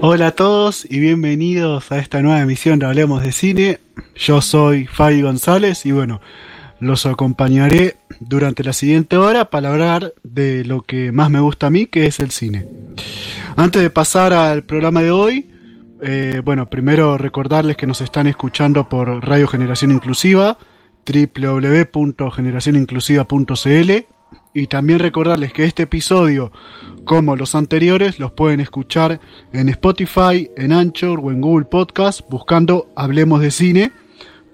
Hola a todos y bienvenidos a esta nueva emisión de Hablemos de Cine. Yo soy Fabi González y bueno, los acompañaré durante la siguiente hora para hablar de lo que más me gusta a mí, que es el cine. Antes de pasar al programa de hoy, eh, bueno, primero recordarles que nos están escuchando por Radio Generación Inclusiva, www.generacioninclusiva.cl y también recordarles que este episodio, como los anteriores, los pueden escuchar en Spotify, en Anchor o en Google Podcast buscando Hablemos de Cine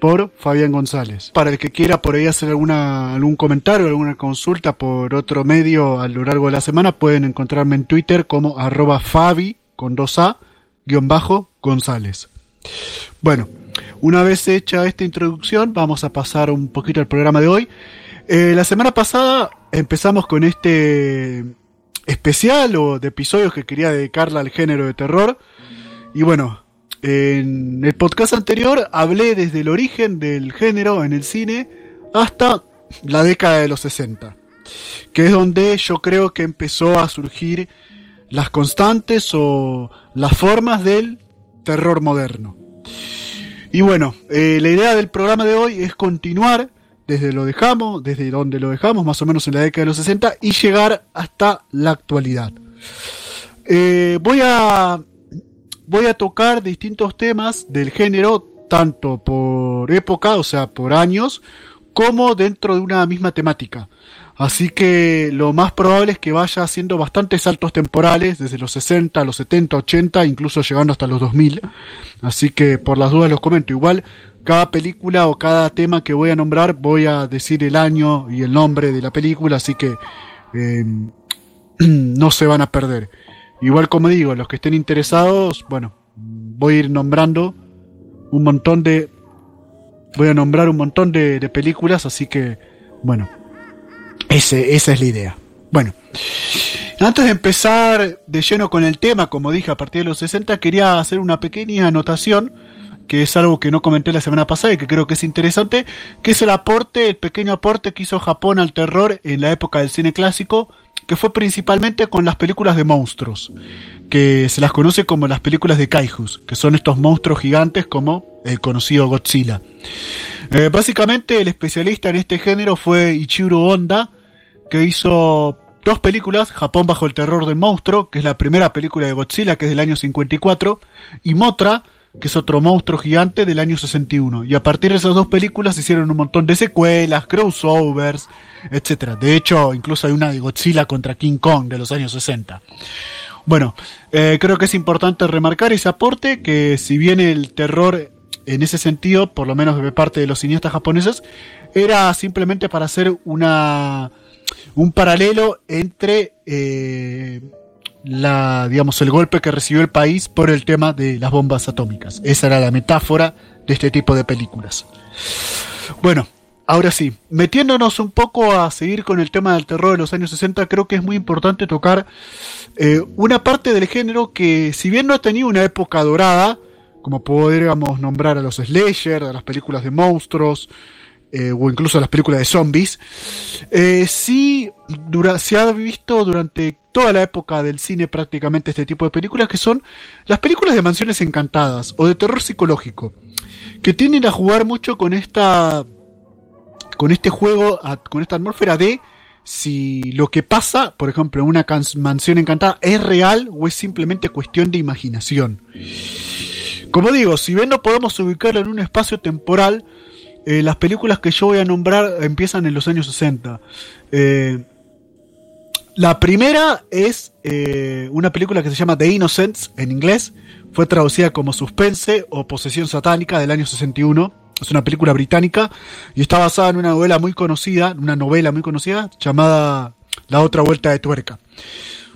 por Fabián González. Para el que quiera por ahí hacer alguna, algún comentario, alguna consulta por otro medio a lo largo de la semana, pueden encontrarme en Twitter como arroba Fabi con 2A guion bajo González. Bueno, una vez hecha esta introducción, vamos a pasar un poquito al programa de hoy. Eh, la semana pasada empezamos con este especial o de episodios que quería dedicarle al género de terror. Y bueno, en el podcast anterior hablé desde el origen del género en el cine hasta la década de los 60, que es donde yo creo que empezó a surgir las constantes o las formas del terror moderno. Y bueno, eh, la idea del programa de hoy es continuar desde lo dejamos, desde donde lo dejamos, más o menos en la década de los 60, y llegar hasta la actualidad. Eh, voy a voy a tocar distintos temas del género, tanto por época, o sea, por años, como dentro de una misma temática. Así que lo más probable es que vaya haciendo bastantes saltos temporales, desde los 60, los 70, 80, incluso llegando hasta los 2000. Así que por las dudas los comento. Igual cada película o cada tema que voy a nombrar voy a decir el año y el nombre de la película, así que eh, no se van a perder. Igual como digo, los que estén interesados, bueno, voy a ir nombrando un montón de... Voy a nombrar un montón de, de películas, así que, bueno, ese, esa es la idea. Bueno, antes de empezar de lleno con el tema, como dije, a partir de los 60, quería hacer una pequeña anotación que es algo que no comenté la semana pasada y que creo que es interesante, que es el aporte, el pequeño aporte que hizo Japón al terror en la época del cine clásico, que fue principalmente con las películas de monstruos, que se las conoce como las películas de kaijus, que son estos monstruos gigantes como el conocido Godzilla. Eh, básicamente el especialista en este género fue Ichiro Honda, que hizo dos películas, Japón bajo el terror del monstruo, que es la primera película de Godzilla, que es del año 54, y Motra, que es otro monstruo gigante del año 61. Y a partir de esas dos películas se hicieron un montón de secuelas, crossovers, etcétera. De hecho, incluso hay una de Godzilla contra King Kong de los años 60. Bueno, eh, creo que es importante remarcar ese aporte, que si bien el terror en ese sentido, por lo menos de parte de los cineastas japoneses, era simplemente para hacer una un paralelo entre eh, la, digamos, el golpe que recibió el país por el tema de las bombas atómicas. Esa era la metáfora de este tipo de películas. Bueno, ahora sí, metiéndonos un poco a seguir con el tema del terror de los años 60, creo que es muy importante tocar eh, una parte del género que, si bien no ha tenido una época dorada, como podríamos nombrar a los slasher, a las películas de monstruos, eh, o incluso las películas de zombies, eh, sí se ha visto durante toda la época del cine prácticamente este tipo de películas, que son las películas de mansiones encantadas o de terror psicológico, que tienden a jugar mucho con esta con este juego, con esta atmósfera de si lo que pasa, por ejemplo, en una mansión encantada es real o es simplemente cuestión de imaginación. Como digo, si bien no podemos ubicarlo en un espacio temporal, eh, las películas que yo voy a nombrar empiezan en los años 60. Eh, la primera es eh, una película que se llama The Innocents en inglés. Fue traducida como Suspense o Posesión Satánica del año 61. Es una película británica y está basada en una novela muy conocida, una novela muy conocida llamada La otra vuelta de tuerca.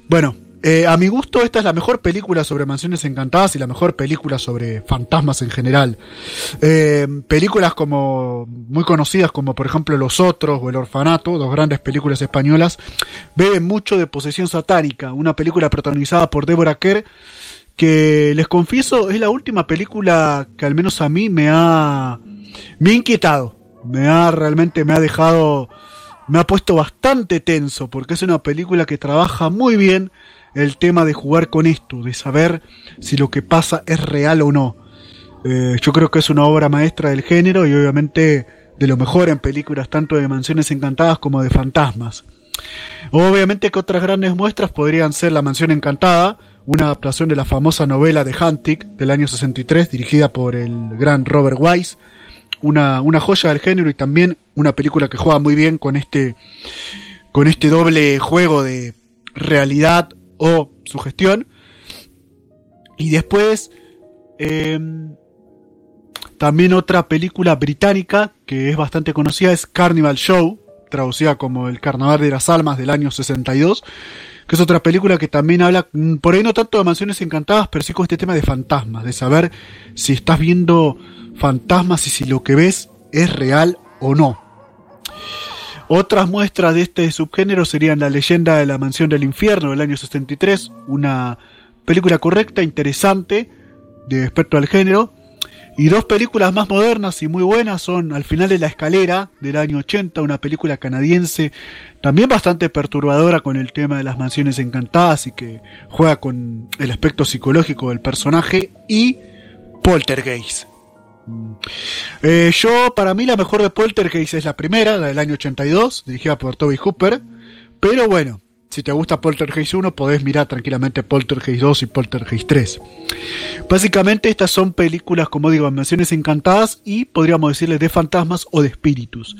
Bueno, eh, a mi gusto, esta es la mejor película sobre mansiones encantadas y la mejor película sobre fantasmas en general. Eh, películas como muy conocidas como por ejemplo Los Otros o El Orfanato, dos grandes películas españolas, beben mucho de Posesión Satánica, una película protagonizada por Deborah Kerr que les confieso es la última película que al menos a mí me ha me ha inquietado, me ha realmente me ha dejado me ha puesto bastante tenso porque es una película que trabaja muy bien el tema de jugar con esto, de saber si lo que pasa es real o no. Eh, yo creo que es una obra maestra del género y obviamente de lo mejor en películas tanto de mansiones encantadas como de fantasmas. Obviamente que otras grandes muestras podrían ser La Mansión Encantada, una adaptación de la famosa novela de Hunting del año 63, dirigida por el gran Robert Wise, una, una joya del género y también una película que juega muy bien con este, con este doble juego de realidad o sugestión. Y después, em, también otra película británica que es bastante conocida es Carnival Show, traducida como El Carnaval de las Almas del año 62, que es otra película que también habla, mm, por ahí no tanto de mansiones encantadas, pero sí con este tema de fantasmas, de saber si estás viendo fantasmas y si lo que ves es real o no. Otras muestras de este subgénero serían La leyenda de la mansión del infierno del año 63, una película correcta, interesante, de respecto al género, y dos películas más modernas y muy buenas son Al final de la escalera del año 80, una película canadiense también bastante perturbadora con el tema de las mansiones encantadas y que juega con el aspecto psicológico del personaje y Poltergeist. Eh, yo, para mí, la mejor de Poltergeist es la primera, la del año 82, dirigida por Toby Hooper. Pero bueno, si te gusta Poltergeist 1, podés mirar tranquilamente Poltergeist 2 y Poltergeist 3. Básicamente estas son películas, como digo, menciones encantadas y podríamos decirle de fantasmas o de espíritus.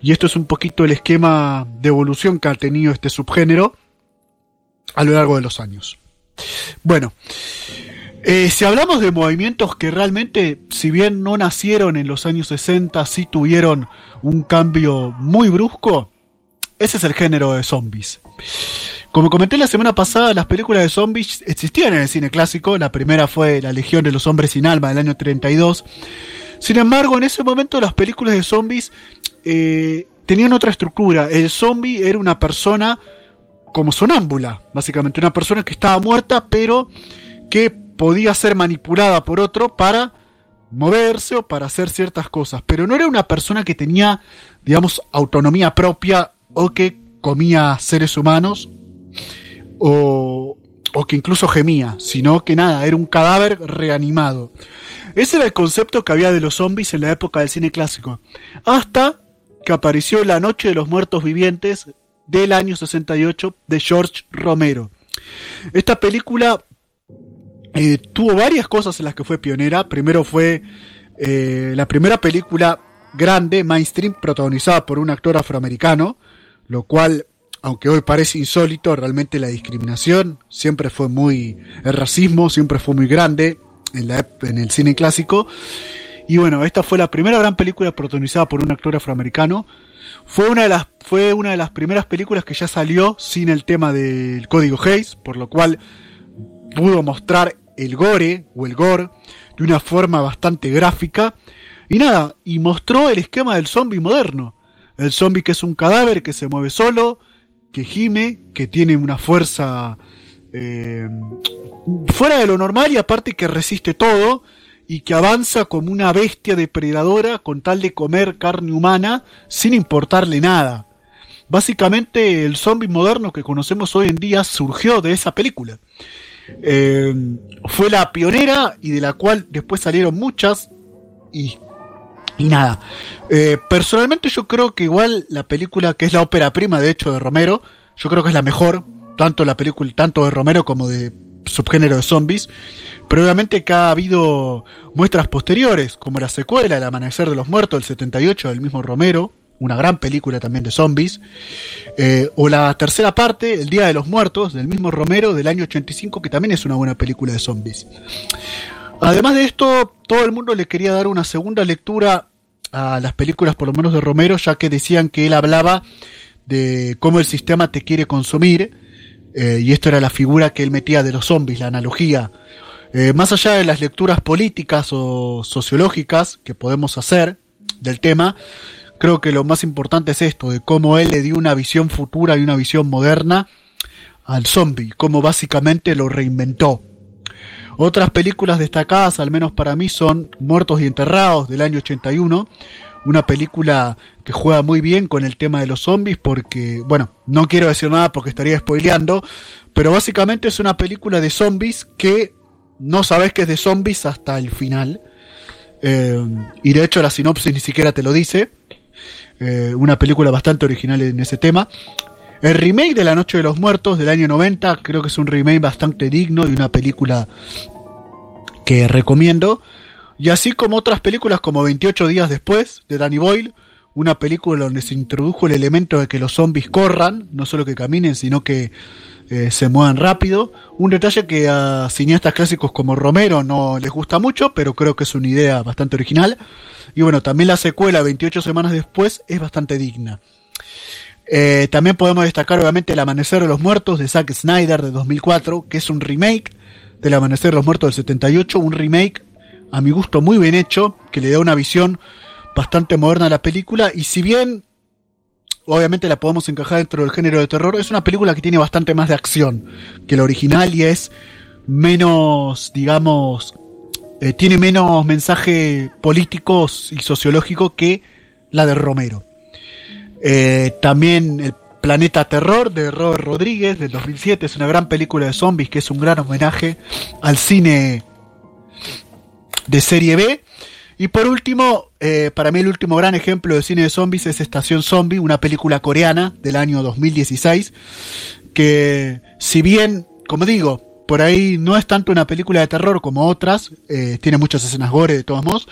Y esto es un poquito el esquema de evolución que ha tenido este subgénero a lo largo de los años. Bueno, eh, si hablamos de movimientos que realmente, si bien no nacieron en los años 60, sí tuvieron un cambio muy brusco, ese es el género de zombies. Como comenté la semana pasada, las películas de zombies existían en el cine clásico. La primera fue La Legión de los Hombres sin Alma del año 32. Sin embargo, en ese momento las películas de zombies eh, tenían otra estructura. El zombie era una persona como sonámbula, básicamente una persona que estaba muerta, pero que podía ser manipulada por otro para moverse o para hacer ciertas cosas. Pero no era una persona que tenía, digamos, autonomía propia o que comía seres humanos o, o que incluso gemía, sino que nada, era un cadáver reanimado. Ese era el concepto que había de los zombies en la época del cine clásico. Hasta que apareció La Noche de los Muertos Vivientes del año 68 de George Romero. Esta película eh, tuvo varias cosas en las que fue pionera. Primero fue eh, la primera película grande, mainstream, protagonizada por un actor afroamericano lo cual, aunque hoy parece insólito, realmente la discriminación siempre fue muy, el racismo siempre fue muy grande en, la, en el cine clásico. Y bueno, esta fue la primera gran película protagonizada por un actor afroamericano. Fue una de las, fue una de las primeras películas que ya salió sin el tema del código Hayes, por lo cual pudo mostrar el gore o el gore de una forma bastante gráfica. Y nada, y mostró el esquema del zombie moderno. El zombie que es un cadáver que se mueve solo, que gime, que tiene una fuerza eh, fuera de lo normal y aparte que resiste todo y que avanza como una bestia depredadora con tal de comer carne humana sin importarle nada. Básicamente el zombie moderno que conocemos hoy en día surgió de esa película. Eh, fue la pionera y de la cual después salieron muchas y nada. Eh, personalmente yo creo que igual la película, que es la ópera prima de hecho de Romero, yo creo que es la mejor, tanto la película, tanto de Romero como de subgénero de zombies. Pero obviamente que ha habido muestras posteriores, como la secuela, El Amanecer de los Muertos, del 78, del mismo Romero, una gran película también de zombies. Eh, o la tercera parte, El Día de los Muertos, del mismo Romero, del año 85, que también es una buena película de zombies. Además de esto, todo el mundo le quería dar una segunda lectura a las películas, por lo menos de Romero, ya que decían que él hablaba de cómo el sistema te quiere consumir, eh, y esto era la figura que él metía de los zombies, la analogía. Eh, más allá de las lecturas políticas o sociológicas que podemos hacer del tema, creo que lo más importante es esto, de cómo él le dio una visión futura y una visión moderna al zombie, cómo básicamente lo reinventó. Otras películas destacadas, al menos para mí, son Muertos y Enterrados del año 81, una película que juega muy bien con el tema de los zombies porque, bueno, no quiero decir nada porque estaría spoileando, pero básicamente es una película de zombies que no sabes que es de zombies hasta el final. Eh, y de hecho la sinopsis ni siquiera te lo dice. Eh, una película bastante original en ese tema. El remake de La Noche de los Muertos del año 90 creo que es un remake bastante digno y una película que recomiendo. Y así como otras películas como 28 días después de Danny Boyle, una película donde se introdujo el elemento de que los zombies corran, no solo que caminen, sino que eh, se muevan rápido. Un detalle que a cineastas clásicos como Romero no les gusta mucho, pero creo que es una idea bastante original. Y bueno, también la secuela 28 semanas después es bastante digna. Eh, también podemos destacar obviamente El Amanecer de los Muertos de Zack Snyder de 2004, que es un remake del Amanecer de los Muertos del 78, un remake a mi gusto muy bien hecho, que le da una visión bastante moderna a la película y si bien obviamente la podemos encajar dentro del género de terror, es una película que tiene bastante más de acción que la original y es menos, digamos, eh, tiene menos mensaje político y sociológico que la de Romero. Eh, también El Planeta Terror de Robert Rodríguez del 2007 es una gran película de zombies que es un gran homenaje al cine de serie B. Y por último, eh, para mí el último gran ejemplo de cine de zombies es Estación Zombie, una película coreana del año 2016, que si bien, como digo, por ahí no es tanto una película de terror como otras, eh, tiene muchas escenas gore de todos modos,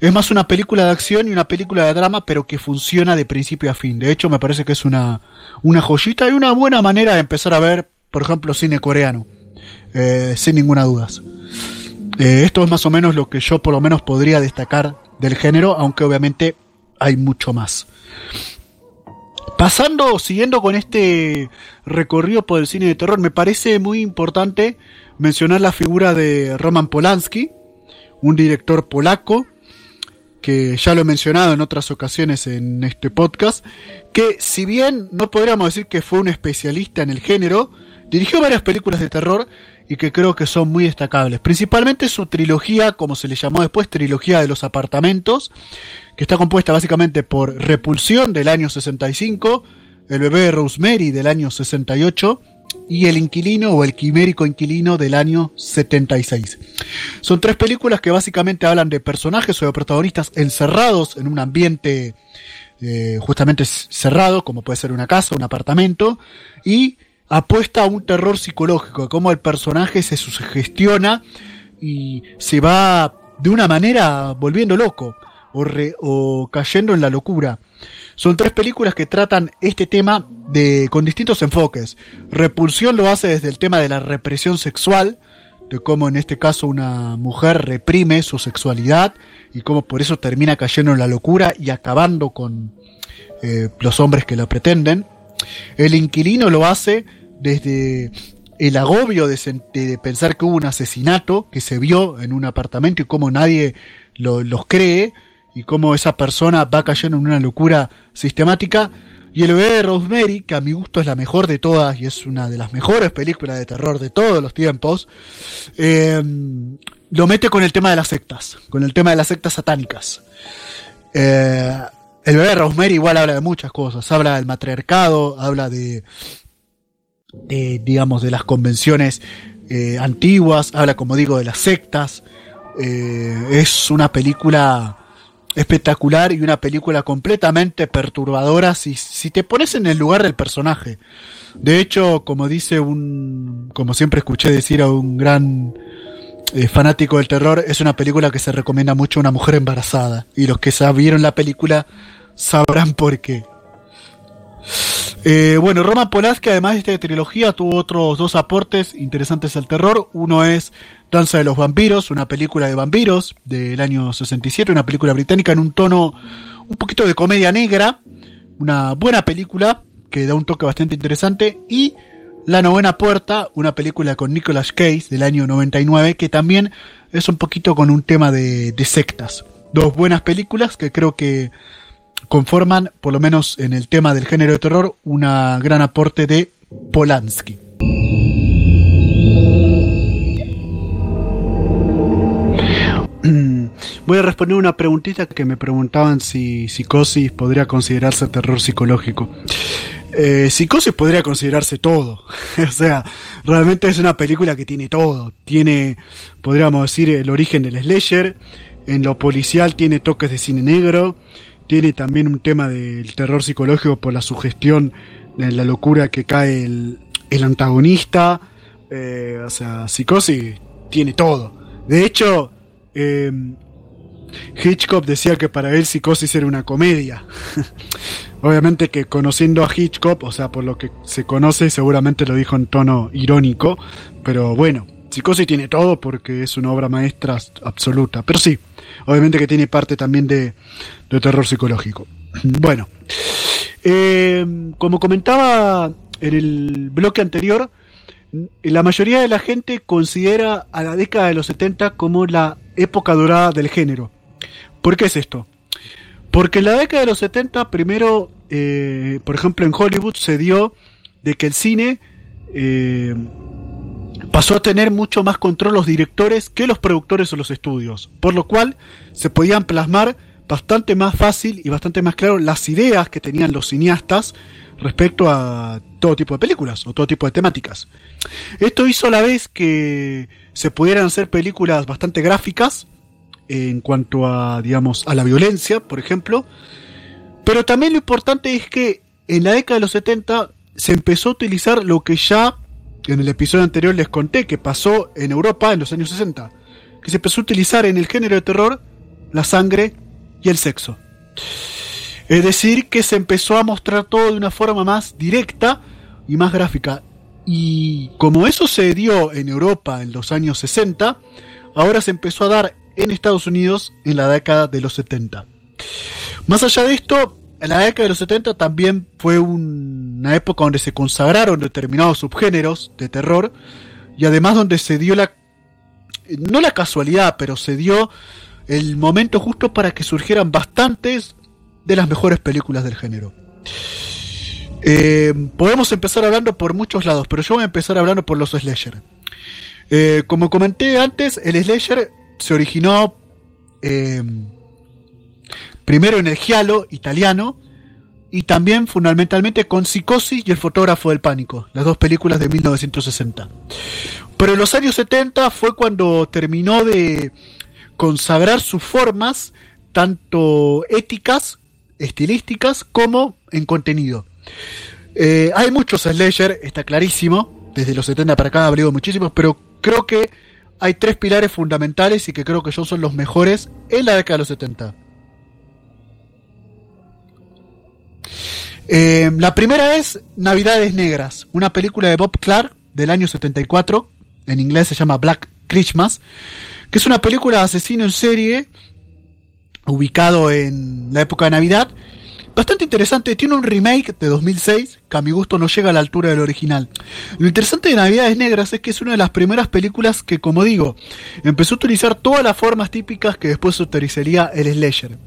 es más una película de acción y una película de drama, pero que funciona de principio a fin. De hecho, me parece que es una, una joyita y una buena manera de empezar a ver, por ejemplo, cine coreano, eh, sin ninguna duda. Eh, esto es más o menos lo que yo por lo menos podría destacar del género, aunque obviamente hay mucho más. Pasando, siguiendo con este recorrido por el cine de terror, me parece muy importante mencionar la figura de Roman Polanski, un director polaco, que ya lo he mencionado en otras ocasiones en este podcast, que si bien no podríamos decir que fue un especialista en el género, dirigió varias películas de terror y que creo que son muy destacables. Principalmente su trilogía, como se le llamó después, trilogía de los apartamentos, que está compuesta básicamente por Repulsión del año 65, El bebé de Rosemary del año 68 y El inquilino o El quimérico inquilino del año 76. Son tres películas que básicamente hablan de personajes o de protagonistas encerrados en un ambiente eh, justamente cerrado, como puede ser una casa, un apartamento, y apuesta a un terror psicológico, cómo el personaje se sugestiona y se va de una manera volviendo loco o, o cayendo en la locura. Son tres películas que tratan este tema de, con distintos enfoques. Repulsión lo hace desde el tema de la represión sexual, de cómo en este caso una mujer reprime su sexualidad y cómo por eso termina cayendo en la locura y acabando con eh, los hombres que la pretenden. El inquilino lo hace desde el agobio de, pensar que hubo un asesinato que se vio en un apartamento y cómo nadie los cree y cómo esa persona va cayendo en una locura sistemática. Y el bebé de Rosemary, que a mi gusto es la mejor de todas y es una de las mejores películas de terror de todos los tiempos, eh, lo mete con el tema de las sectas, con el tema de las sectas satánicas. Eh, el bebé de Rosemary igual habla de muchas cosas, habla del matriarcado, habla de, de, digamos, de las convenciones eh, antiguas, habla, como digo, de las sectas. Eh, es una película espectacular y una película completamente perturbadora si, si te pones en el lugar del personaje. De hecho, como dice un, como siempre escuché decir a un gran eh, fanático del terror, es una película que se recomienda mucho a una mujer embarazada. Y los que vieron la película sabrán por qué. Eh, bueno, Roman Polanski, además de esta trilogía, tuvo otros dos aportes interesantes al terror. Uno es Danza de los Vampiros, una película de vampiros del año 67, una película británica en un tono un poquito de comedia negra, una buena película que da un toque bastante interesante. Y La Novena Puerta, una película con Nicolas Cage del año 99, que también es un poquito con un tema de sectas. Dos buenas películas que creo que conforman, por lo menos en el tema del género de terror, una gran aporte de Polanski. voy a responder una preguntita que me preguntaban si Psicosis podría considerarse terror psicológico. Eh, Psicosis podría considerarse todo. o sea, realmente es una película que tiene todo. Tiene, podríamos decir, el origen del slasher. En lo policial tiene toques de cine negro. Tiene también un tema del terror psicológico por la sugestión de la locura que cae el, antagonista. Eh, o sea, Psicosis tiene todo. De hecho, eh, Hitchcock decía que para él Psicosis era una comedia. Obviamente que conociendo a Hitchcock, o sea, por lo que se conoce, seguramente lo dijo en tono irónico, pero bueno, Psicosis tiene todo porque es una obra maestra absoluta. Pero sí, obviamente que tiene parte también de, terror psicológico. Bueno, eh, como comentaba en el bloque anterior, la mayoría de la gente considera a la década de los 70 como la época dorada del género. ¿Por qué es esto? Porque en la década de los 70, primero, eh, por ejemplo, en Hollywood se dio de que el cine eh, pasó a tener mucho más control los directores que los productores o los estudios, por lo cual se podían plasmar bastante más fácil y bastante más claro las ideas que tenían los cineastas respecto a todo tipo de películas o todo tipo de temáticas. Esto hizo a la vez que se pudieran hacer películas bastante gráficas en cuanto a, digamos, a la violencia, por ejemplo. Pero también lo importante es que en la década de los 70 se empezó a utilizar lo que ya en el episodio anterior les conté que pasó en Europa en los años 60, que se empezó a utilizar en el género de terror la sangre y el sexo. Es decir, que se empezó a mostrar todo de una forma más directa y más gráfica. Y como eso se dio en Europa en los años 60, ahora se empezó a dar en Estados Unidos en la década de los 70. Más allá de esto, en la década de los 70 también fue una época donde se consagraron determinados subgéneros de terror y además donde se dio la, no la casualidad, pero se dio el momento justo para que surgieran bastantes de las mejores películas del género. Eh, podemos empezar hablando por muchos lados, pero yo voy a empezar hablando por los slasher. Eh, como comenté antes, el slasher se originó eh, primero en el giallo italiano y también fundamentalmente con Psicosis y El fotógrafo del pánico, las dos películas de 1960. Pero en los años 70 fue cuando terminó de consagrar sus formas, tanto éticas, estilísticas, como en contenido. Eh, hay muchos slasher, está clarísimo, desde los 70 para acá ha habido muchísimos, pero creo que hay tres pilares fundamentales y que creo que son los mejores en la década de los 70. Eh, la primera es Navidades Negras, una película de Bob Clark del año 74, en inglés se llama Black Christmas, que es una película de asesino en serie ubicado en la época de Navidad bastante interesante. Tiene un remake de 2006 que a mi gusto no llega a la altura del original. Lo interesante de Navidades Negras es que es una de las primeras películas que, como digo, empezó a utilizar todas las formas típicas que después utilizaría el slasher.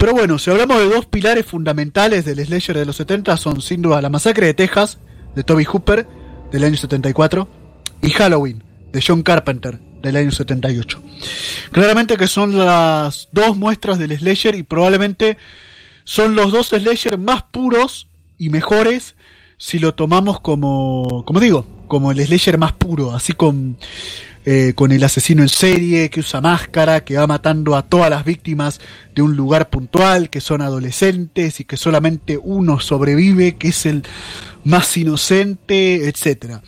Pero bueno, si hablamos de dos pilares fundamentales del slasher de los 70 son sin duda La Masacre de Texas de Toby Hooper del año 74 y Halloween de John Carpenter del año 78. Claramente que son las dos muestras del slasher y probablemente son los dos slasher más puros y mejores si lo tomamos como, como digo, como el slasher más puro, así con, eh, con el asesino en serie que usa máscara, que va matando a todas las víctimas de un lugar puntual, que son adolescentes y que solamente uno sobrevive, que es el más inocente, etc.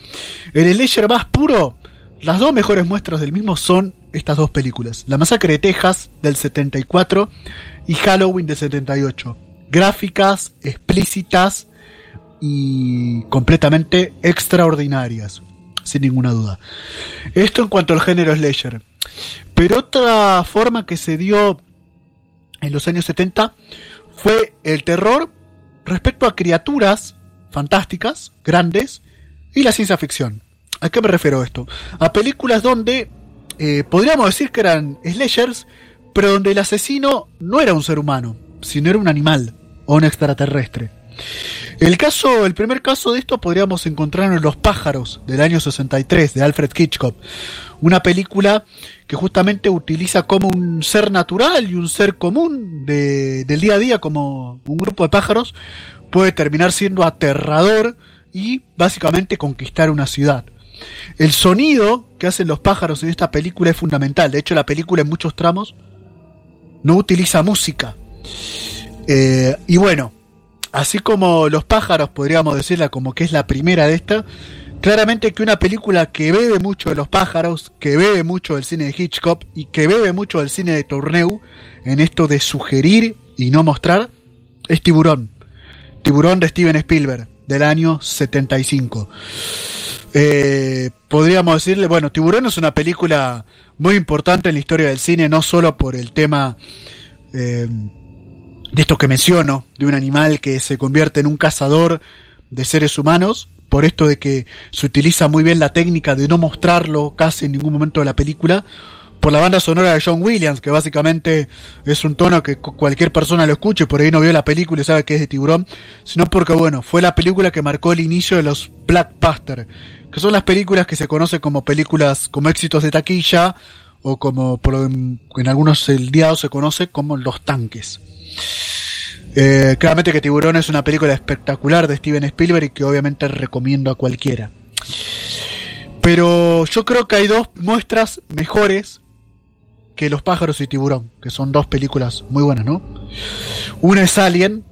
El slasher más puro, las dos mejores muestras del mismo son estas dos películas. La masacre de Texas del 74 y Halloween de 78. Gráficas, explícitas y completamente extraordinarias, sin ninguna duda. Esto en cuanto al género slasher. Pero otra forma que se dio en los años 70 fue el terror respecto a criaturas fantásticas, grandes, y la ciencia ficción. ¿A qué me refiero esto? A películas donde eh, podríamos decir que eran slashers, pero donde el asesino no era un ser humano, sino era un animal o un extraterrestre. El caso, el primer caso de esto podríamos encontrar en Los pájaros del año 63 de Alfred Hitchcock, una película que justamente utiliza como un ser natural y un ser común de, del día a día, como un grupo de pájaros, puede terminar siendo aterrador y básicamente conquistar una ciudad. El sonido que hacen los pájaros en esta película es fundamental. De hecho, la película en muchos tramos no utiliza música. Eh, y bueno, así como los pájaros, podríamos decirla como que es la primera de esta, claramente que una película que bebe mucho de los pájaros, que bebe mucho del cine de Hitchcock y que bebe mucho del cine de Tourneu en esto de sugerir y no mostrar, es Tiburón. Tiburón de Steven Spielberg, del año 75. Eh, podríamos decirle, bueno, Tiburón es una película muy importante en la historia del cine, no solo por el tema eh, de esto que menciono, de un animal que se convierte en un cazador de seres humanos, por esto de que se utiliza muy bien la técnica de no mostrarlo casi en ningún momento de la película, por la banda sonora de John Williams, que básicamente es un tono que cualquier persona lo escuche, por ahí no vio la película y sabe que es de tiburón, sino porque, bueno, fue la película que marcó el inicio de los Blackbuster, que son las películas que se conocen como películas como éxitos de taquilla, o como por, en, algunos el día se conoce como los tanques. Eh, claramente que Tiburón es una película espectacular de Steven Spielberg y que obviamente recomiendo a cualquiera. Pero yo creo que hay dos muestras mejores que Los pájaros y Tiburón, que son dos películas muy buenas, ¿no? Una es Alien,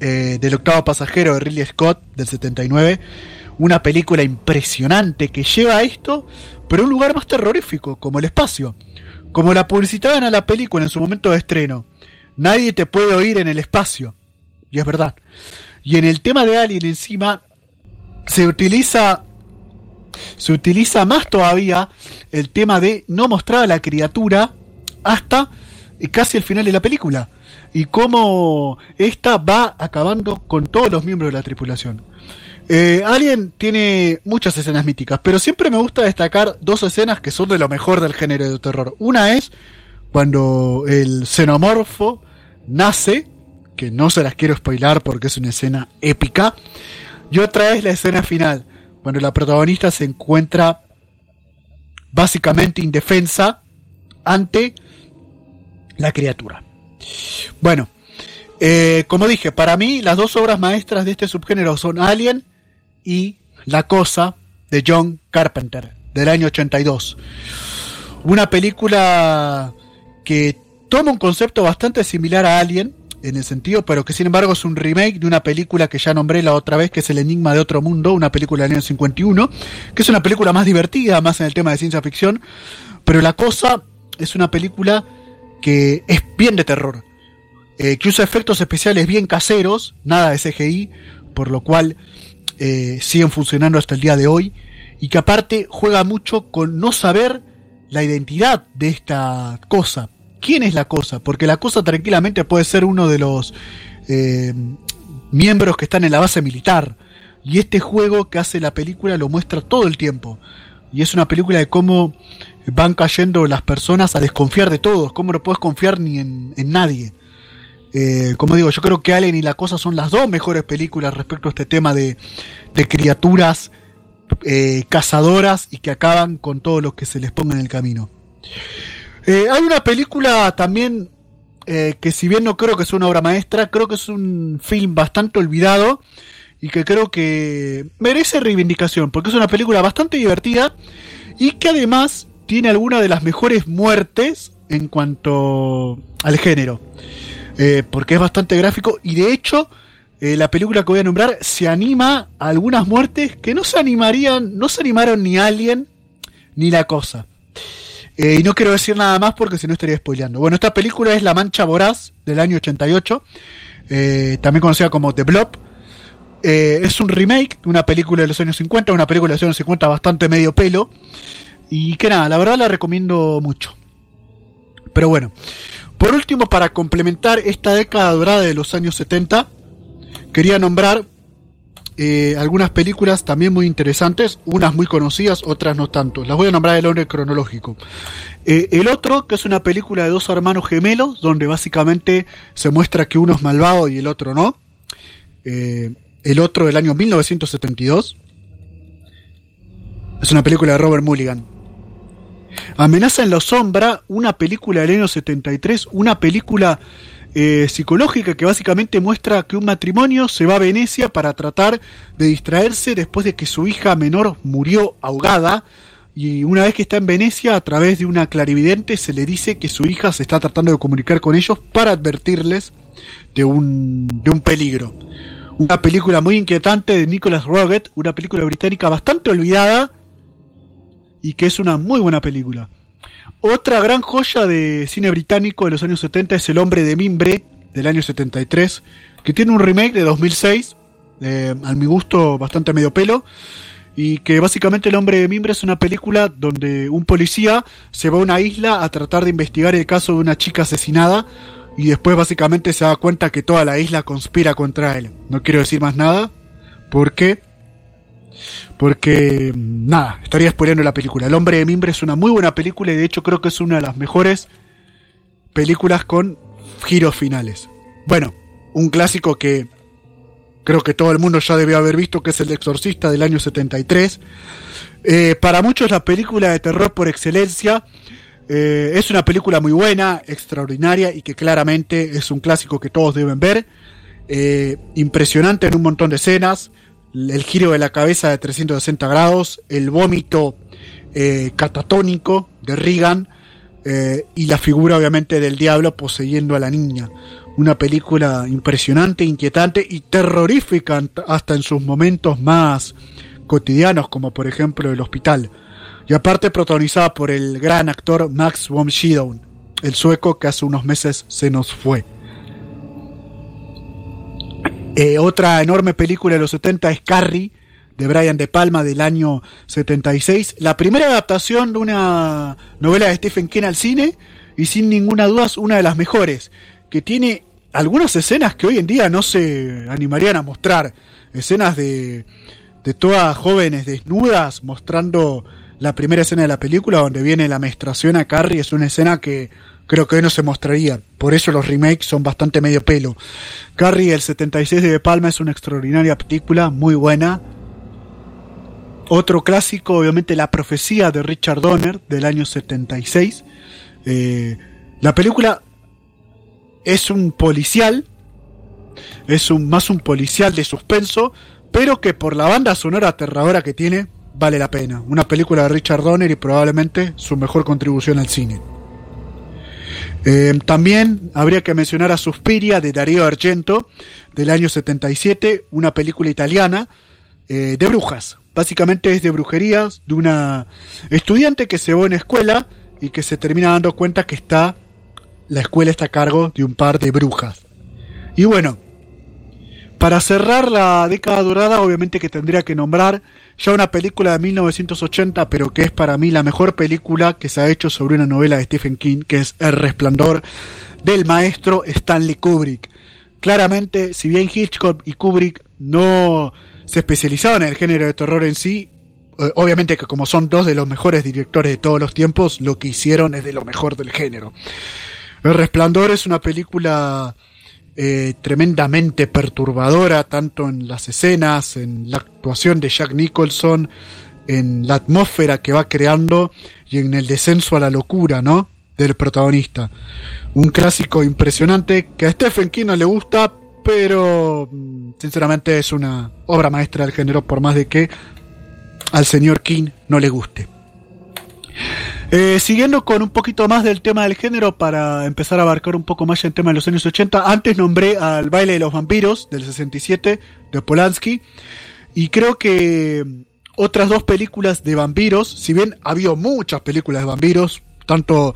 eh, del octavo pasajero de Ridley Scott, del 79, una película impresionante que lleva a esto, pero a un lugar más terrorífico, como el espacio. Como la publicitaban a la película en su momento de estreno. Nadie te puede oír en el espacio. Y es verdad. Y en el tema de Alien encima se utiliza se utiliza más todavía el tema de no mostrar a la criatura hasta casi el final de la película y cómo esta va acabando con todos los miembros de la tripulación. Eh, Alien tiene muchas escenas míticas, pero siempre me gusta destacar dos escenas que son de lo mejor del género de terror. Una es cuando el xenomorfo nace, que no se las quiero spoilar porque es una escena épica, y otra es la escena final, cuando la protagonista se encuentra básicamente indefensa ante la criatura. Bueno, eh, como dije, para mí las dos obras maestras de este subgénero son Alien y La Cosa de John Carpenter, del año 82. Una película que toma un concepto bastante similar a Alien, en el sentido, pero que sin embargo es un remake de una película que ya nombré la otra vez, que es El Enigma de Otro Mundo, una película del año 51, que es una película más divertida, más en el tema de ciencia ficción, pero La Cosa es una película que es bien de terror, eh, que usa efectos especiales bien caseros, nada de CGI, por lo cual eh, siguen funcionando hasta el día de hoy, y que aparte juega mucho con no saber la identidad de esta cosa quién es la cosa, porque la cosa tranquilamente puede ser uno de los eh, miembros que están en la base militar. Y este juego que hace la película lo muestra todo el tiempo. Y es una película de cómo van cayendo las personas a desconfiar de todos, cómo no puedes confiar ni en, nadie. Eh, como digo, yo creo que Alien y La Cosa son las dos mejores películas respecto a este tema de, criaturas eh, cazadoras y que acaban con todo lo que se les ponga en el camino. Eh, hay una película también eh, que si bien no creo que es una obra maestra, creo que es un film bastante olvidado y que creo que merece reivindicación, porque es una película bastante divertida y que además tiene alguna de las mejores muertes en cuanto al género, porque es bastante gráfico y de hecho la película que voy a nombrar se anima a algunas muertes que no se animarían, no se animaron ni Alien ni La Cosa. Eh, y no quiero decir nada más porque si no estaría spoileando. Bueno, esta película es La Mancha Voraz del año 88, eh, también conocida como The Blob. Eh, es un remake de una película de los años 50, una película de los años 50 bastante medio pelo. Y que nada, la verdad la recomiendo mucho. Pero bueno, por último, para complementar esta década dorada de los años 70, quería nombrar eh, algunas películas también muy interesantes, unas muy conocidas, otras no tanto. Las voy a nombrar el orden cronológico. Eh, el otro, que es una película de dos hermanos gemelos, donde básicamente se muestra que uno es malvado y el otro no. Eh, el otro del año 1972. Es una película de Robert Mulligan. Amenaza en la sombra, una película del año 73, una película eh, psicológica que básicamente muestra que un matrimonio se va a Venecia para tratar de distraerse después de que su hija menor murió ahogada y una vez que está en Venecia a través de una clarividente se le dice que su hija se está tratando de comunicar con ellos para advertirles de un, de un peligro. Una película muy inquietante de Nicholas Roget, una película británica bastante olvidada y que es una muy buena película. Otra gran joya de cine británico de los años 70 es El hombre de mimbre del año 73, que tiene un remake de 2006, eh, a mi gusto bastante medio pelo, y que básicamente El hombre de mimbre es una película donde un policía se va a una isla a tratar de investigar el caso de una chica asesinada y después básicamente se da cuenta que toda la isla conspira contra él. No quiero decir más nada, porque porque, nada, estaría spoileando la película. El hombre de mimbre es una muy buena película y de hecho creo que es una de las mejores películas con giros finales. Bueno, un clásico que creo que todo el mundo ya debió haber visto, que es El Exorcista del año 73. Eh, para muchos la película de terror por excelencia. Eh, es una película muy buena, extraordinaria y que claramente es un clásico que todos deben ver. Eh, impresionante en un montón de escenas el giro de la cabeza de 360 grados, el vómito eh, catatónico de Regan eh, y la figura obviamente del diablo poseyendo a la niña. Una película impresionante, inquietante y terrorífica hasta en sus momentos más cotidianos, como por ejemplo el hospital. Y aparte protagonizada por el gran actor Max von Sydow, el sueco que hace unos meses se nos fue. Eh, otra enorme película de los 70 es Carrie, de Brian De Palma, del año 76. La primera adaptación de una novela de Stephen King al cine, y sin ninguna duda es una de las mejores, que tiene algunas escenas que hoy en día no se animarían a mostrar. Escenas de, de todas jóvenes desnudas mostrando la primera escena de la película donde viene la menstruación a Carrie. Es una escena que creo que hoy no se mostraría. Por eso los remakes son bastante medio pelo. Carrie, el 76 de, de Palma, es una extraordinaria película, muy buena. Otro clásico, obviamente, La Profecía de Richard Donner, del año 76. Eh, la película es un policial, es un, más un policial de suspenso, pero que por la banda sonora aterradora que tiene, vale la pena. Una película de Richard Donner y probablemente su mejor contribución al cine. Eh, también habría que mencionar a Suspiria de Darío Argento del año 77, una película italiana eh, de brujas. Básicamente es de brujerías, de una estudiante que se va en escuela y que se termina dando cuenta que está la escuela está a cargo de un par de brujas. Y bueno, para cerrar la década dorada, obviamente que tendría que nombrar ya una película de 1980, pero que es para mí la mejor película que se ha hecho sobre una novela de Stephen King, que es El Resplandor del maestro Stanley Kubrick. Claramente, si bien Hitchcock y Kubrick no se especializaban en el género de terror en sí, eh, obviamente que como son dos de los mejores directores de todos los tiempos, lo que hicieron es de lo mejor del género. El Resplandor es una película eh, tremendamente perturbadora, tanto en las escenas, en la actuación de Jack Nicholson, en la atmósfera que va creando y en el descenso a la locura, ¿no? Del protagonista. Un clásico impresionante que a Stephen King no le gusta, pero mm, sinceramente es una obra maestra del género, por más de que al señor King no le guste. Eh, siguiendo con un poquito más del tema del género para empezar a abarcar un poco más el tema de los años 80, antes nombré al baile de los vampiros del 67 de Polanski y creo que otras dos películas de vampiros, si bien ha habido muchas películas de vampiros, tanto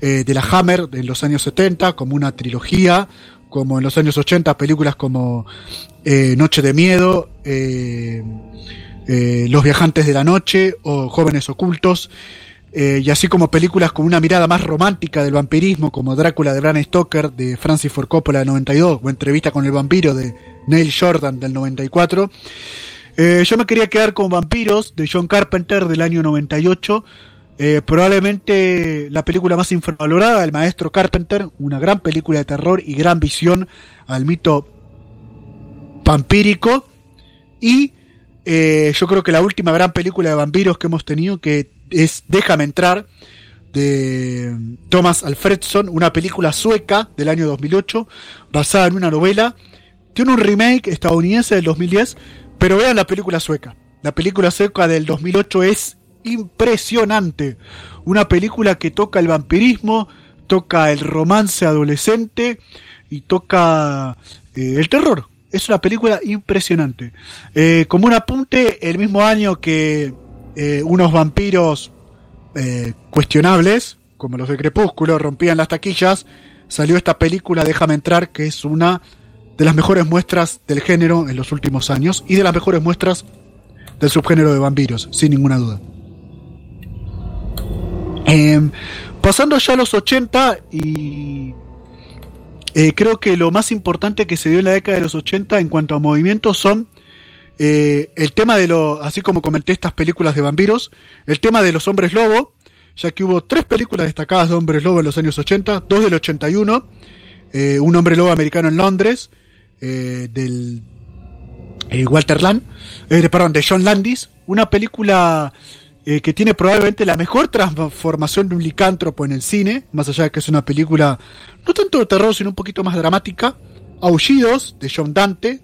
eh, de la Hammer en los años 70 como una trilogía, como en los años 80 películas como eh, Noche de Miedo, Los Viajantes de la Noche o Jóvenes Ocultos. Eh, y así como películas con una mirada más romántica del vampirismo, como Drácula de Bram Stoker de Francis Ford Coppola del 92, o Entrevista con el vampiro de Neil Jordan del 94. Eh, yo me quería quedar con Vampiros de John Carpenter del año 98. Eh, probablemente la película más infravalorada del maestro Carpenter, una gran película de terror y gran visión al mito vampírico Y yo creo que la última gran película de vampiros que hemos tenido, que es Déjame entrar, de Thomas Alfredson, una película sueca del año 2008, basada en una novela. Tiene un remake estadounidense del 2010, pero vean la película sueca. La película sueca del 2008 es impresionante. Una película que toca el vampirismo, toca el romance adolescente y toca eh, el terror. Es una película impresionante. Eh, como un apunte, el mismo año que eh, unos vampiros cuestionables, como los de Crepúsculo, rompían las taquillas, salió esta película Déjame entrar, que es una de las mejores muestras del género en los últimos años y de las mejores muestras del subgénero de vampiros, sin ninguna duda. Em, pasando ya a los 80 y eh, creo que lo más importante que se dio en la década de los 80 en cuanto a movimientos son eh, el tema de lo, así como comenté estas películas de vampiros, el tema de los hombres lobo, ya que hubo tres películas destacadas de hombres lobo en los años 80, dos del 81, eh, un hombre lobo americano en Londres, del Walter Land, perdón, de John Landis, una película eh, que tiene probablemente la mejor transformación de un licántropo en el cine, más allá de que es una película no tanto de terror, sino un poquito más dramática. Aullidos, de John Dante,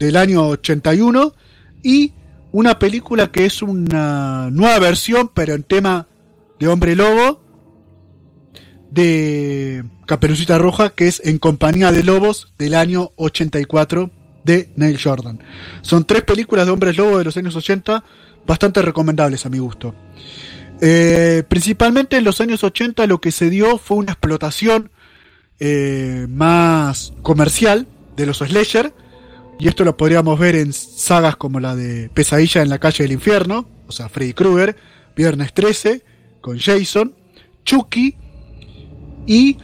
del año 81, y una película que es una nueva versión, pero en tema de hombre lobo, de Caperucita Roja, que es En compañía de lobos, del año 84, de Neil Jordan. Son tres películas de hombres lobo de los años 80 bastante recomendables a mi gusto. Eh, principalmente en los años 80 lo que se dio fue una explotación eh, más comercial de los slasher, y esto lo podríamos ver en sagas como la de Pesadilla en la calle del infierno, o sea, Freddy Krueger, Viernes 13, con Jason, Chucky, y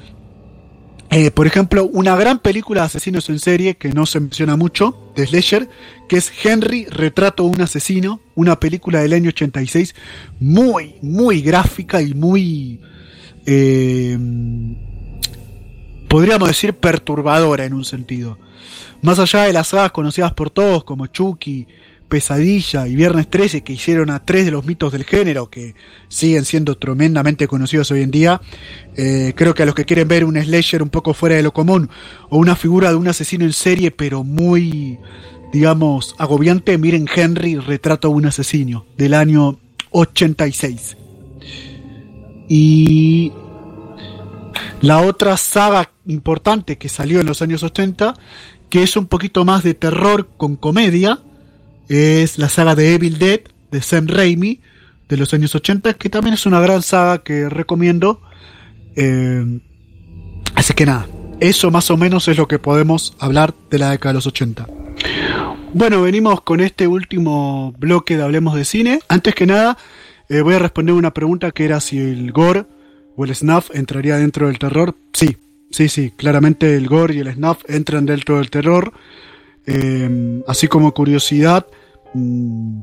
eh, por ejemplo, una gran película de asesinos en serie que no se menciona mucho, de Slasher, que es Henry, Retrato de un asesino, una película del año 86, muy, muy gráfica y muy, eh, podríamos decir, perturbadora en un sentido. Más allá de las sagas conocidas por todos como Chucky, Pesadilla y Viernes 13 que hicieron a tres de los mitos del género que siguen siendo tremendamente conocidos hoy en día. Eh, creo que a los que quieren ver un slasher un poco fuera de lo común o una figura de un asesino en serie pero muy, digamos, agobiante, miren Henry, retrato de un asesino del año 86. Y la otra saga importante que salió en los años 80, que es un poquito más de terror con comedia, es la saga de Evil Dead de Sam Raimi de los años 80, que también es una gran saga que recomiendo. Eh, así que nada, eso más o menos es lo que podemos hablar de la década de los 80. Bueno, venimos con este último bloque de Hablemos de Cine. Antes que nada, eh, voy a responder una pregunta que era si el gore o el snuff entraría dentro del terror. Sí, sí, sí, claramente el gore y el snuff entran dentro del terror. Eh, así como curiosidad, mm,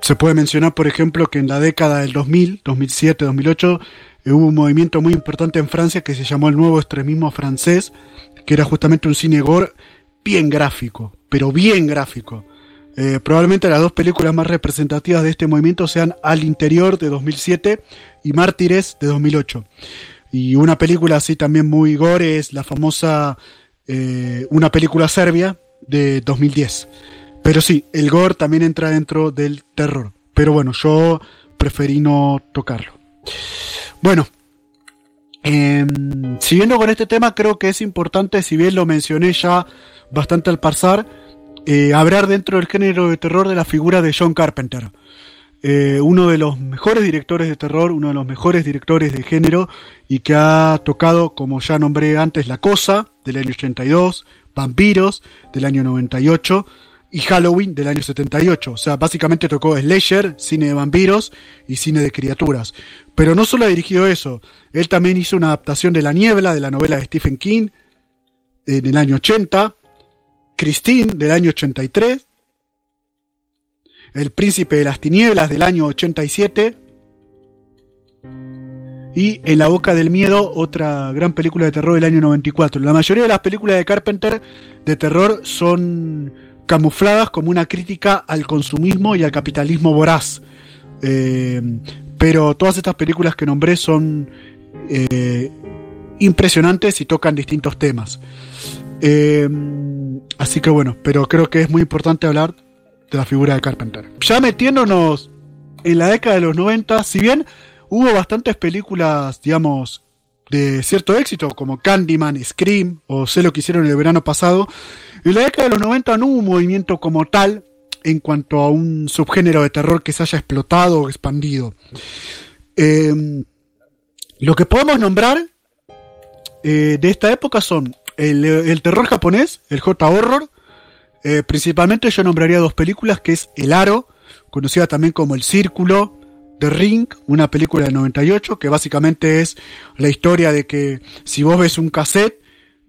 se puede mencionar, por ejemplo, que en la década del 2000, 2007, 2008, hubo un movimiento muy importante en Francia que se llamó el nuevo extremismo francés, que era justamente un cine gore bien gráfico, pero bien gráfico. Eh, probablemente las dos películas más representativas de este movimiento sean Al Interior de 2007 y Mártires de 2008. Y una película así también muy gore es la famosa eh, Una película serbia de 2010. Pero sí, el gore también entra dentro del terror. Pero bueno, yo preferí no tocarlo. Bueno, em, siguiendo con este tema, creo que es importante, si bien lo mencioné ya bastante al pasar, eh, hablar dentro del género de terror de la figura de John Carpenter. Eh, uno de los mejores directores de terror, uno de los mejores directores de género y que ha tocado, como ya nombré antes, La Cosa del año 82, Vampiros del año 98 y Halloween del año 78. O sea, básicamente tocó slasher, cine de vampiros y cine de criaturas. Pero no solo ha dirigido eso, él también hizo una adaptación de La Niebla de la novela de Stephen King en el año 80, Christine del año 83, El Príncipe de las Tinieblas del año 87, y En la boca del miedo, otra gran película de terror del año 94. La mayoría de las películas de Carpenter de terror son camufladas como una crítica al consumismo y al capitalismo voraz. Eh, pero todas estas películas que nombré son eh, impresionantes y tocan distintos temas. Eh, así que bueno, pero creo que es muy importante hablar de la figura de Carpenter. Ya metiéndonos en la década de los 90, si bien hubo bastantes películas, digamos, de cierto éxito, como Candyman, Scream o Sé lo que hicieron el verano pasado, en la década de los 90 no hubo un movimiento como tal en cuanto a un subgénero de terror que se haya explotado o expandido. Em, lo que podemos nombrar eh, de esta época son el, terror japonés, el J-Horror. Eh, principalmente yo nombraría dos películas, que es El Aro, conocida también como El Círculo, The Ring, una película del 98, que básicamente es la historia de que si vos ves un cassette,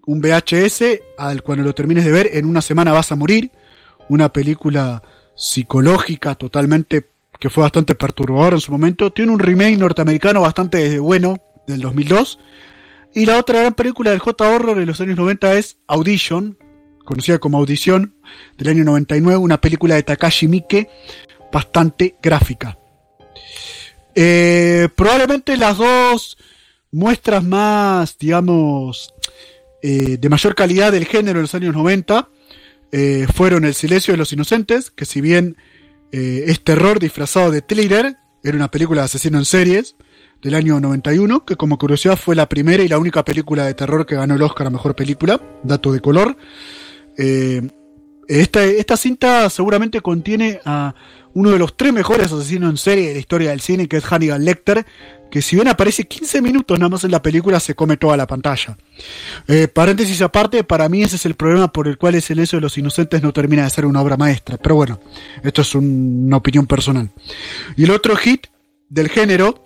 un VHS, al cuando lo termines de ver, en una semana vas a morir. Una película psicológica totalmente que fue bastante perturbadora en su momento. Tiene un remake norteamericano bastante bueno del 2002. Y la otra gran película del J-Horror de los años 90 es Audition, conocida como Audición, del año 99, una película de Takashi Miike bastante gráfica. Eh, probablemente las dos muestras más, digamos, eh, de mayor calidad del género de los años 90 eh, fueron El silencio de los inocentes, que si bien es terror disfrazado de thriller, era una película de asesino en series del año 91, que como curiosidad fue la primera y la única película de terror que ganó el Oscar a Mejor Película, dato de color. Esta, esta cinta seguramente contiene a uno de los tres mejores asesinos en serie de la historia del cine, que es Hannibal Lecter, que si bien aparece 15 minutos nada más en la película, se come toda la pantalla. Eh, paréntesis aparte, para mí ese es el problema por el cual El silencio de los inocentes no termina de ser una obra maestra. Pero bueno, esto es una opinión personal. Y el otro hit del género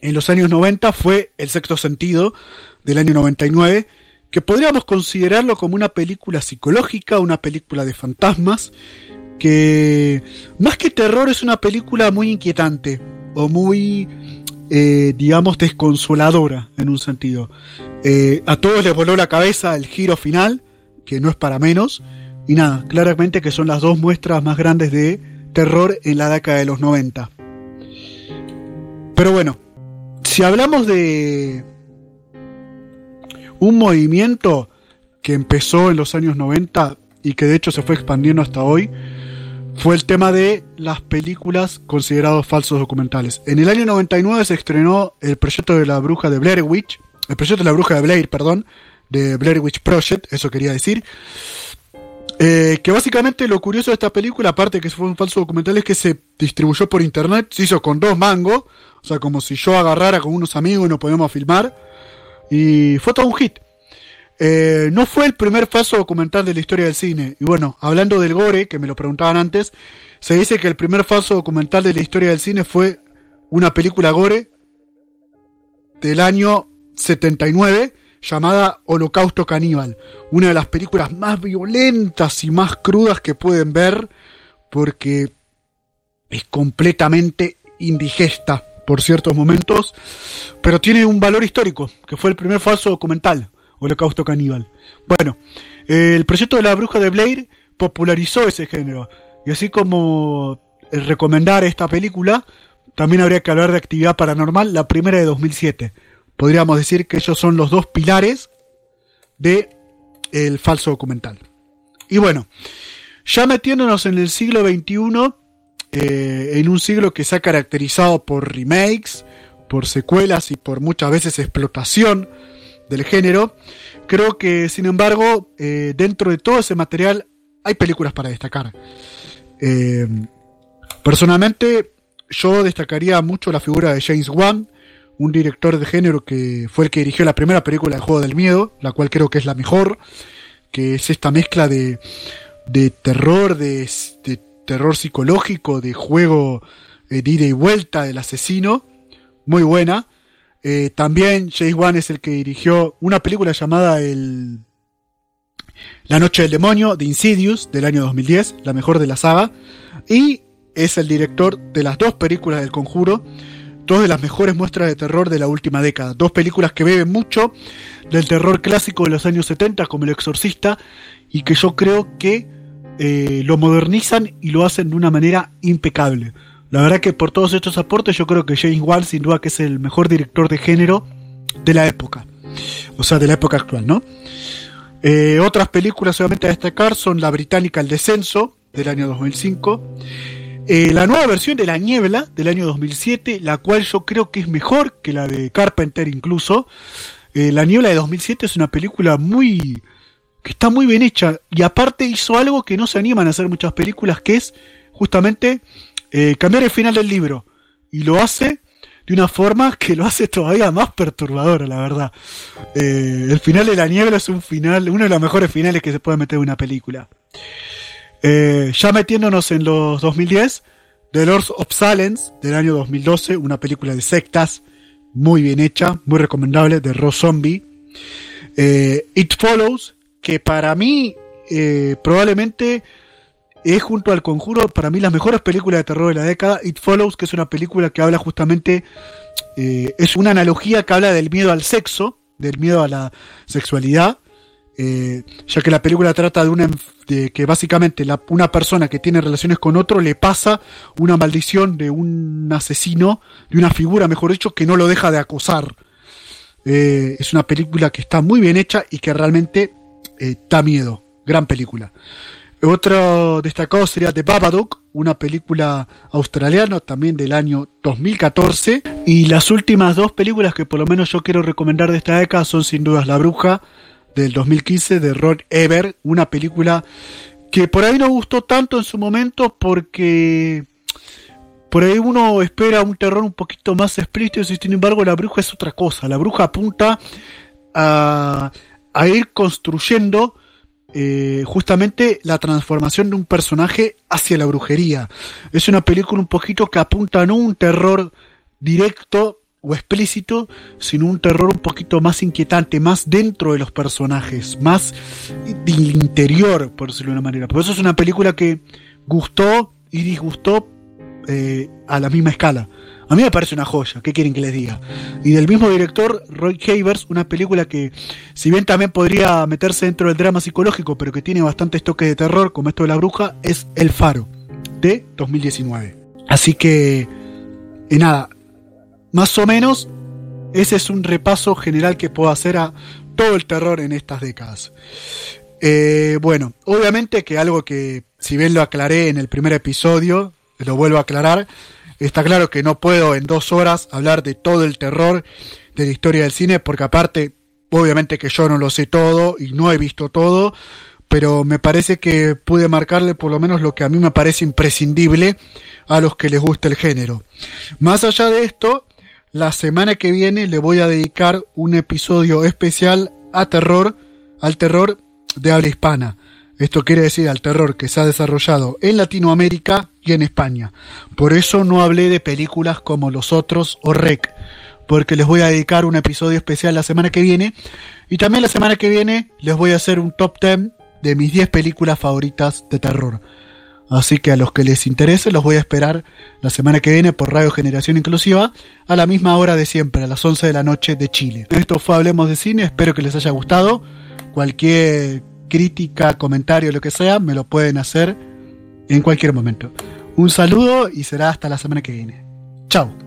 en los años 90 fue El sexto sentido del año 99, que podríamos considerarlo como una película psicológica, una película de fantasmas, que más que terror es una película muy inquietante o muy, eh, digamos, desconsoladora en un sentido. Eh, a todos les voló la cabeza el giro final, que no es para menos, y nada, claramente que son las dos muestras más grandes de terror en la década de los 90. Pero bueno, si hablamos de un movimiento que empezó en los años 90 y que de hecho se fue expandiendo hasta hoy, fue el tema de las películas considerados falsos documentales. En el año 99 se estrenó el proyecto de la bruja de Blair Witch, el proyecto de la bruja de Blair, perdón, de Blair Witch Project, eso quería decir. Eh, que básicamente lo curioso de esta película, aparte que fue un falso documental, es que se distribuyó por internet, se hizo con dos mangos, o sea, como si yo agarrara con unos amigos y nos podíamos filmar, y fue todo un hit. Eh, no fue el primer falso documental de la historia del cine. Y bueno, hablando del gore, que me lo preguntaban antes, se dice que el primer falso documental de la historia del cine fue una película gore del año 79 llamada Holocausto Caníbal. Una de las películas más violentas y más crudas que pueden ver porque es completamente indigesta por ciertos momentos, pero tiene un valor histórico, que fue el primer falso documental. Holocausto Caníbal. Bueno, el proyecto de la bruja de Blair popularizó ese género. Y así como recomendar esta película, también habría que hablar de actividad paranormal, la primera de 2007. Podríamos decir que ellos son los dos pilares de el falso documental. Y bueno, ya metiéndonos en el siglo XXI, eh, en un siglo que se ha caracterizado por remakes, por secuelas y por muchas veces explotación del género. Creo que, sin embargo, eh, dentro de todo ese material hay películas para destacar. Eh, personalmente, yo destacaría mucho la figura de James Wan, un director de género que fue el que dirigió la primera película de Juego del Miedo, la cual creo que es la mejor, que es esta mezcla de, de terror, de, terror psicológico, de juego eh, de ida y vuelta del asesino, muy buena. Eh, también James Wan es el que dirigió una película llamada el La Noche del Demonio de Insidious del año 2010, la mejor de la saga, y es el director de las dos películas del Conjuro, dos de las mejores muestras de terror de la última década, dos películas que beben mucho del terror clásico de los años 70 como El Exorcista y que yo creo que eh, lo modernizan y lo hacen de una manera impecable. La verdad que por todos estos aportes yo creo que James Wan sin duda que es el mejor director de género de la época. O sea, de la época actual, ¿no? Eh, otras películas solamente a destacar son la británica El Descenso, del año 2005, eh, la nueva versión de La Niebla, del año 2007, la cual yo creo que es mejor que la de Carpenter incluso. La Niebla de 2007 es una película muy... que está muy bien hecha y aparte hizo algo que no se animan a hacer muchas películas, que es justamente cambiar el final del libro. Y lo hace de una forma que lo hace todavía más perturbador, la verdad. Eh, el final de la niebla es un final, uno de los mejores finales que se puede meter en una película. Eh, ya metiéndonos en los 2010, The Lords of Silence, del año 2012, una película de sectas, muy bien hecha, muy recomendable, de Ross Zombie. Eh, It Follows, que para mí probablemente es junto al conjuro para mí las mejores películas de terror de la década. It Follows, que es una película que habla justamente, eh, es una analogía que habla del miedo al sexo, del miedo a la sexualidad, eh, ya que la película trata de una de que básicamente una persona que tiene relaciones con otro le pasa una maldición de un asesino, de una figura, mejor dicho, que no lo deja de acosar. Eh, es una película que está muy bien hecha y que realmente da miedo. Gran película. Otro destacado sería The Babadook, una película australiana también del año 2014. Y las últimas dos películas que por lo menos yo quiero recomendar de esta década son sin dudas La Bruja del 2015 de Rod Ever, una película que por ahí no gustó tanto en su momento porque por ahí uno espera un terror un poquito más explícito y sin embargo La Bruja es otra cosa. La Bruja apunta a, a ir construyendo eh, justamente la transformación de un personaje hacia la brujería. Es una película un poquito que apunta no un terror directo o explícito, sino un terror un poquito más inquietante, más dentro de los personajes, más interior, por decirlo de una manera. Por eso es una película que gustó y disgustó eh, a la misma escala. A mí me parece una joya, ¿qué quieren que les diga? Y del mismo director, Roy Havers, una película que, si bien también podría meterse dentro del drama psicológico, pero que tiene bastantes toques de terror, como esto de la bruja, es El Faro, de 2019. Así que, y nada, más o menos, ese es un repaso general que puedo hacer a todo el terror en estas décadas. Eh, bueno, obviamente que algo que, si bien lo aclaré en el primer episodio, lo vuelvo a aclarar, Está claro que no puedo en dos horas hablar de todo el terror de la historia del cine, porque aparte, obviamente que yo no lo sé todo y no he visto todo, pero me parece que pude marcarle por lo menos lo que a mí me parece imprescindible a los que les gusta el género. Más allá de esto, la semana que viene le voy a dedicar un episodio especial a terror, al terror de habla hispana. Esto quiere decir al terror que se ha desarrollado en Latinoamérica y en España. Por eso no hablé de películas como Los Otros o Rec, porque les voy a dedicar un episodio especial la semana que viene. Y también la semana que viene les voy a hacer un top 10 de mis 10 películas favoritas de terror. Así que a los que les interese los voy a esperar la semana que viene por Radio Generación Inclusiva a la misma hora de siempre, a las 11 de la noche de Chile. Esto fue Hablemos de Cine, espero que les haya gustado. Cualquier crítica, comentario, lo que sea, me lo pueden hacer en cualquier momento. Un saludo y será hasta la semana que viene. Chao.